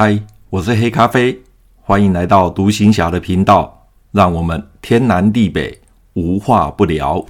嗨，我是黑咖啡，欢迎来到独行侠的频道，让我们天南地北无话不聊。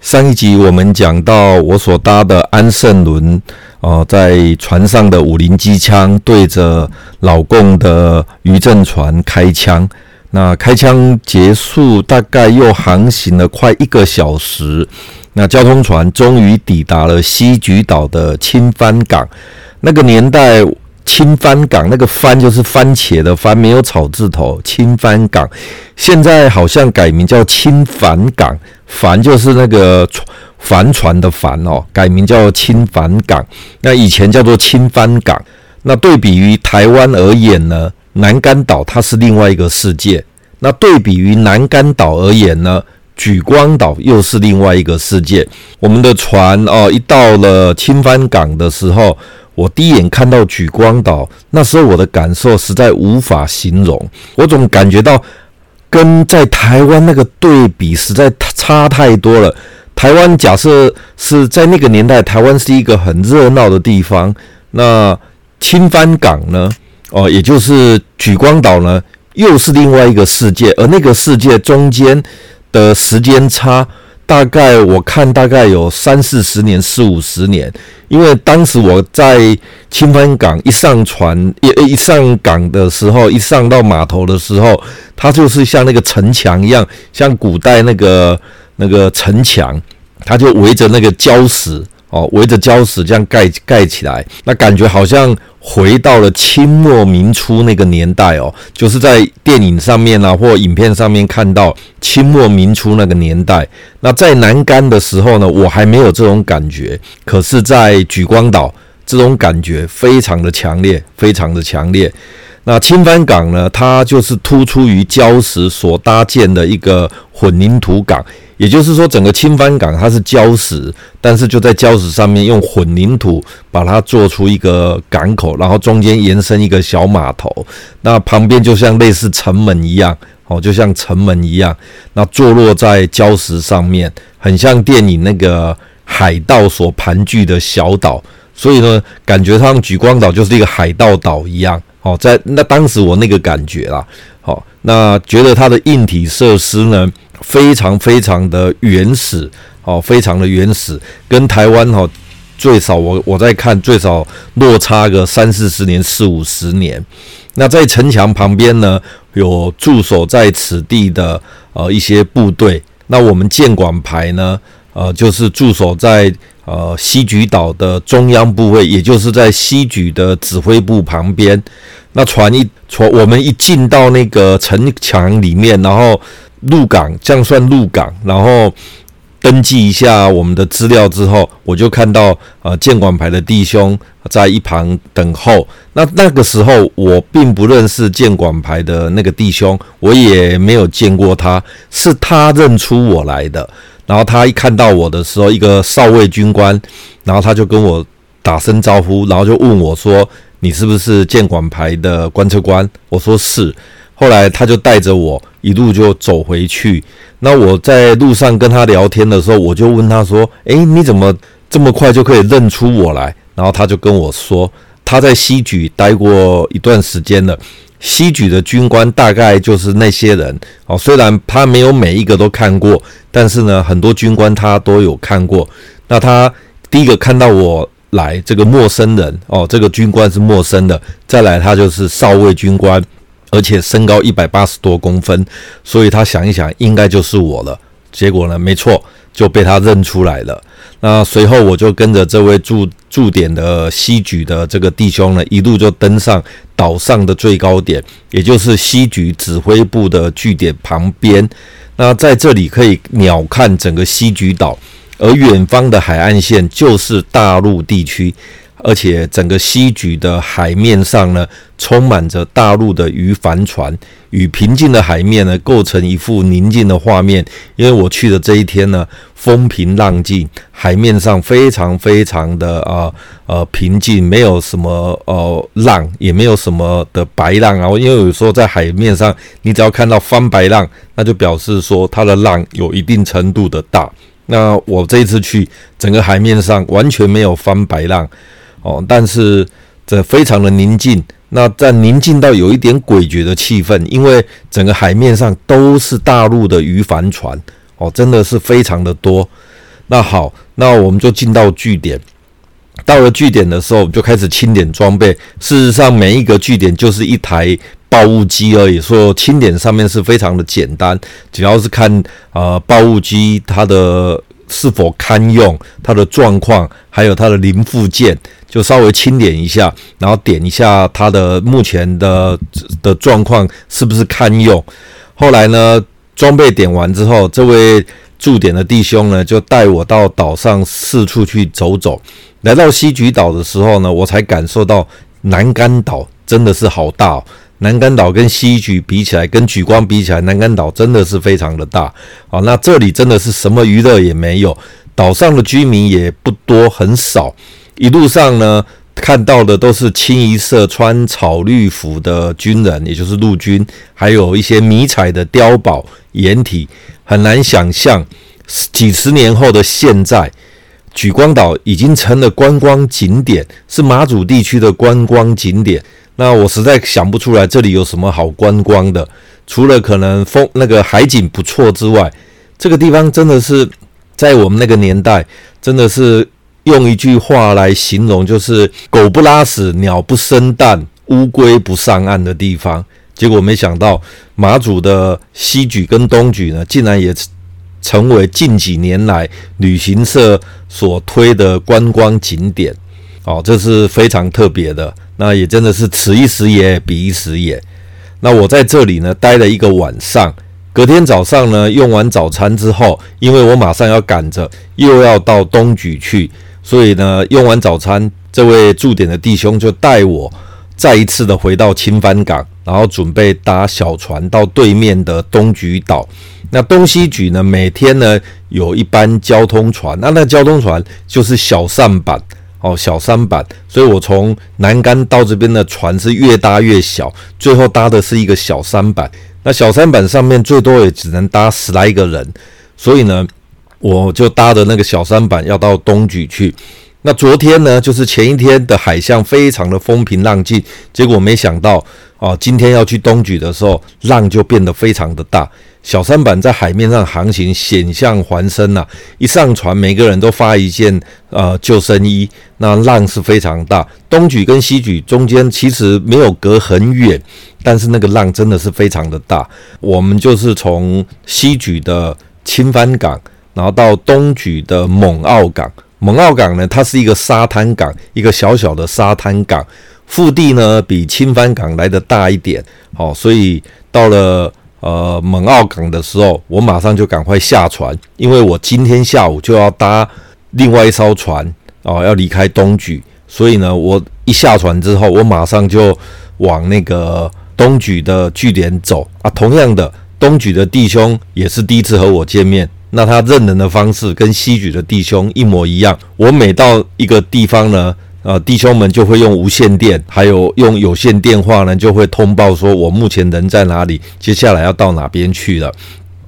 上一集我们讲到我所搭的安盛轮，哦，在船上的五零机枪对着老共的渔政船开枪。那开枪结束，大概又航行了快一个小时，那交通船终于抵达了西莒岛的青帆港。那个年代，青帆港那个“帆”就是番茄的“番”，没有草字头。青帆港现在好像改名叫青帆港，“帆”就是那个帆船的“帆”哦，改名叫青帆港。那以前叫做青帆港。那对比于台湾而言呢？南竿岛它是另外一个世界，那对比于南竿岛而言呢，莒光岛又是另外一个世界。我们的船哦，一到了青帆港的时候，我第一眼看到莒光岛，那时候我的感受实在无法形容。我总感觉到跟在台湾那个对比实在差太多了。台湾假设是在那个年代，台湾是一个很热闹的地方，那青帆港呢？哦，也就是莒光岛呢，又是另外一个世界，而那个世界中间的时间差，大概我看大概有三四十年、四五十年，因为当时我在清帆港一上船，一一上港的时候，一上到码头的时候，它就是像那个城墙一样，像古代那个那个城墙，它就围着那个礁石。哦，围着礁石这样盖盖起来，那感觉好像回到了清末民初那个年代哦，就是在电影上面啊或影片上面看到清末民初那个年代。那在南竿的时候呢，我还没有这种感觉，可是，在莒光岛这种感觉非常的强烈，非常的强烈。那青帆港呢，它就是突出于礁石所搭建的一个混凝土港。也就是说，整个青帆港它是礁石，但是就在礁石上面用混凝土把它做出一个港口，然后中间延伸一个小码头，那旁边就像类似城门一样，哦，就像城门一样，那坐落在礁石上面，很像电影那个海盗所盘踞的小岛，所以呢，感觉上莒光岛就是一个海盗岛一样，哦，在那当时我那个感觉啦，好，那觉得它的硬体设施呢，非常非常的原始，哦，非常的原始，跟台湾哈最少我我在看最少落差个三四十年四五十年。那在城墙旁边呢，有驻守在此地的呃一些部队。那我们建管排呢，呃，就是驻守在呃西莒岛的中央部位，也就是在西莒的指挥部旁边。那船一船，我们一进到那个城墙里面，然后。入港，这样算入港，然后登记一下我们的资料之后，我就看到呃舰管牌的弟兄在一旁等候。那那个时候我并不认识舰管牌的那个弟兄，我也没有见过他，是他认出我来的。然后他一看到我的时候，一个少尉军官，然后他就跟我打声招呼，然后就问我说：“你是不是舰管牌的观测官？”我说是。后来他就带着我一路就走回去。那我在路上跟他聊天的时候，我就问他说：“诶，你怎么这么快就可以认出我来？”然后他就跟我说：“他在西举待过一段时间了。西举的军官大概就是那些人哦。虽然他没有每一个都看过，但是呢，很多军官他都有看过。那他第一个看到我来，这个陌生人哦，这个军官是陌生的。再来，他就是少尉军官。”而且身高一百八十多公分，所以他想一想，应该就是我了。结果呢，没错，就被他认出来了。那随后我就跟着这位驻驻点的西局的这个弟兄呢，一路就登上岛上的最高点，也就是西局指挥部的据点旁边。那在这里可以鸟瞰整个西局岛，而远方的海岸线就是大陆地区。而且整个西莒的海面上呢，充满着大陆的渔帆船，与平静的海面呢，构成一幅宁静的画面。因为我去的这一天呢，风平浪静，海面上非常非常的啊呃，呃平静，没有什么呃浪，也没有什么的白浪啊。因为有时候在海面上，你只要看到翻白浪，那就表示说它的浪有一定程度的大。那我这一次去，整个海面上完全没有翻白浪哦，但是这非常的宁静。那在宁静到有一点诡谲的气氛，因为整个海面上都是大陆的渔帆船哦，真的是非常的多。那好，那我们就进到据点。到了据点的时候，就开始清点装备。事实上，每一个据点就是一台报雾机而已，说清点上面是非常的简单，主要是看呃报雾机它的是否堪用，它的状况，还有它的零附件，就稍微清点一下，然后点一下它的目前的的状况是不是堪用。后来呢，装备点完之后，这位驻点的弟兄呢，就带我到岛上四处去走走。来到西莒岛的时候呢，我才感受到南竿岛真的是好大哦。南竿岛跟西莒比起来，跟莒光比起来，南竿岛真的是非常的大。好，那这里真的是什么娱乐也没有，岛上的居民也不多，很少。一路上呢，看到的都是清一色穿草绿服的军人，也就是陆军，还有一些迷彩的碉堡掩体，很难想象几十年后的现在。莒光岛已经成了观光景点，是马祖地区的观光景点。那我实在想不出来这里有什么好观光的，除了可能风那个海景不错之外，这个地方真的是在我们那个年代，真的是用一句话来形容，就是狗不拉屎，鸟不生蛋，乌龟不上岸的地方。结果没想到马祖的西莒跟东莒呢，竟然也。成为近几年来旅行社所推的观光景点，哦，这是非常特别的。那也真的是此一时也，彼一时也。那我在这里呢待了一个晚上，隔天早上呢用完早餐之后，因为我马上要赶着又要到东莒去，所以呢用完早餐，这位驻点的弟兄就带我再一次的回到青帆港，然后准备搭小船到对面的东莒岛。那东西莒呢，每天呢有一班交通船，那那交通船就是小舢板哦，小舢板。所以我从南竿到这边的船是越搭越小，最后搭的是一个小舢板。那小舢板上面最多也只能搭十来个人，所以呢，我就搭着那个小舢板要到东莒去。那昨天呢，就是前一天的海象非常的风平浪静，结果没想到哦，今天要去东莒的时候，浪就变得非常的大。小舢板在海面上航行，险象环生呐！一上船，每个人都发一件呃救生衣。那浪是非常大，东举跟西举中间其实没有隔很远，但是那个浪真的是非常的大。我们就是从西举的青帆港，然后到东莒的猛澳港。猛澳港呢，它是一个沙滩港，一个小小的沙滩港，腹地呢比青帆港来的大一点。好，所以到了。呃，猛澳港的时候，我马上就赶快下船，因为我今天下午就要搭另外一艘船哦，要离开东莒，所以呢，我一下船之后，我马上就往那个东莒的据点走啊。同样的，东莒的弟兄也是第一次和我见面，那他认人的方式跟西莒的弟兄一模一样。我每到一个地方呢。呃，弟兄们就会用无线电，还有用有线电话呢，就会通报说我目前人在哪里，接下来要到哪边去了。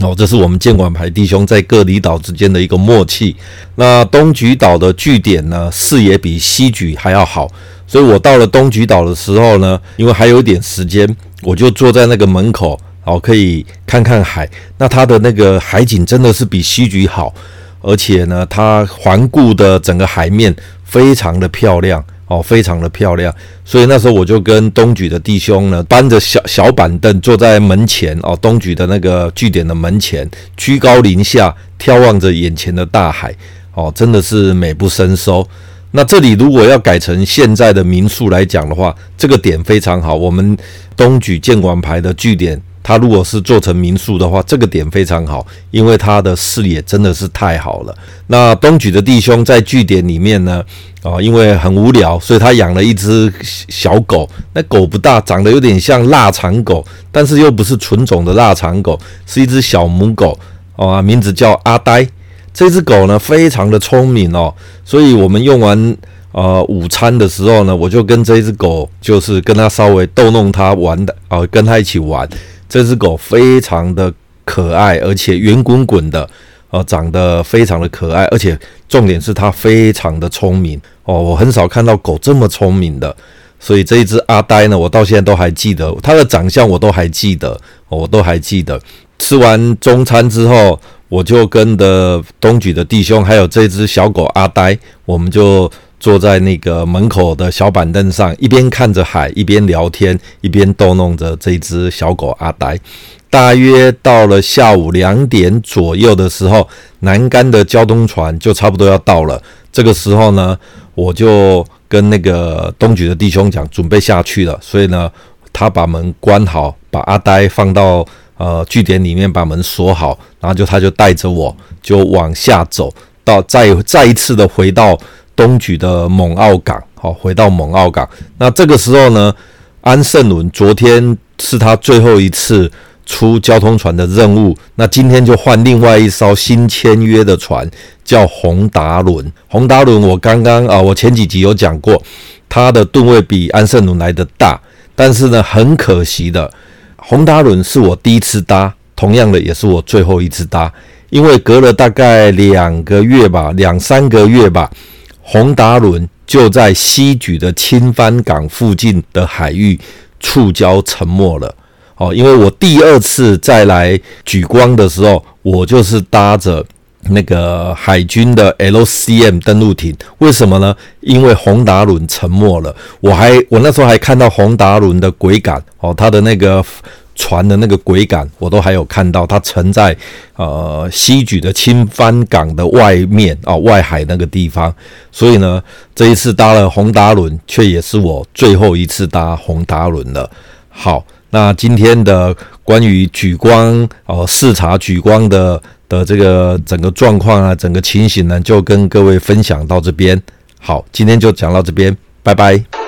哦，这是我们建管排弟兄在各离岛之间的一个默契。那东莒岛的据点呢，视野比西莒还要好，所以我到了东莒岛的时候呢，因为还有一点时间，我就坐在那个门口，哦，可以看看海。那它的那个海景真的是比西局好，而且呢，它环顾的整个海面。非常的漂亮哦，非常的漂亮，所以那时候我就跟东莒的弟兄呢，搬着小小板凳坐在门前哦，东莒的那个据点的门前，居高临下眺望着眼前的大海哦，真的是美不胜收。那这里如果要改成现在的民宿来讲的话，这个点非常好，我们东莒建管牌的据点。它如果是做成民宿的话，这个点非常好，因为它的视野真的是太好了。那东莒的弟兄在据点里面呢，啊，因为很无聊，所以他养了一只小狗。那狗不大，长得有点像腊肠狗，但是又不是纯种的腊肠狗，是一只小母狗啊，名字叫阿呆。这只狗呢，非常的聪明哦，所以我们用完呃午餐的时候呢，我就跟这只狗，就是跟它稍微逗弄它玩的啊，跟它一起玩。这只狗非常的可爱，而且圆滚滚的呃，长得非常的可爱，而且重点是它非常的聪明哦。我很少看到狗这么聪明的，所以这一只阿呆呢，我到现在都还记得它的长相，我都还记得，我都还记得。吃完中餐之后，我就跟着东举的弟兄，还有这只小狗阿呆，我们就坐在那个门口的小板凳上，一边看着海，一边聊天，一边逗弄着这只小狗阿呆。大约到了下午两点左右的时候，南竿的交通船就差不多要到了。这个时候呢，我就跟那个东莒的弟兄讲，准备下去了。所以呢，他把门关好，把阿呆放到呃据点里面，把门锁好，然后就他就带着我就往下走，到再再一次的回到东莒的猛澳港，好，回到猛澳港。那这个时候呢，安盛伦昨天是他最后一次。出交通船的任务，那今天就换另外一艘新签约的船，叫宏达轮。宏达轮，我刚刚啊，我前几集有讲过，它的吨位比安盛轮来的大，但是呢，很可惜的，宏达轮是我第一次搭，同样的也是我最后一次搭，因为隔了大概两个月吧，两三个月吧，宏达轮就在西莒的青帆港附近的海域触礁沉没了。哦，因为我第二次再来举光的时候，我就是搭着那个海军的 LCM 登陆艇。为什么呢？因为宏达轮沉没了。我还我那时候还看到宏达轮的桅杆，哦，它的那个船的那个桅杆，我都还有看到，它沉在呃西莒的青帆港的外面啊、哦，外海那个地方。所以呢，这一次搭了宏达轮，却也是我最后一次搭宏达轮了。好。那今天的关于莒光哦，视察莒光的的这个整个状况啊，整个情形呢，就跟各位分享到这边。好，今天就讲到这边，拜拜。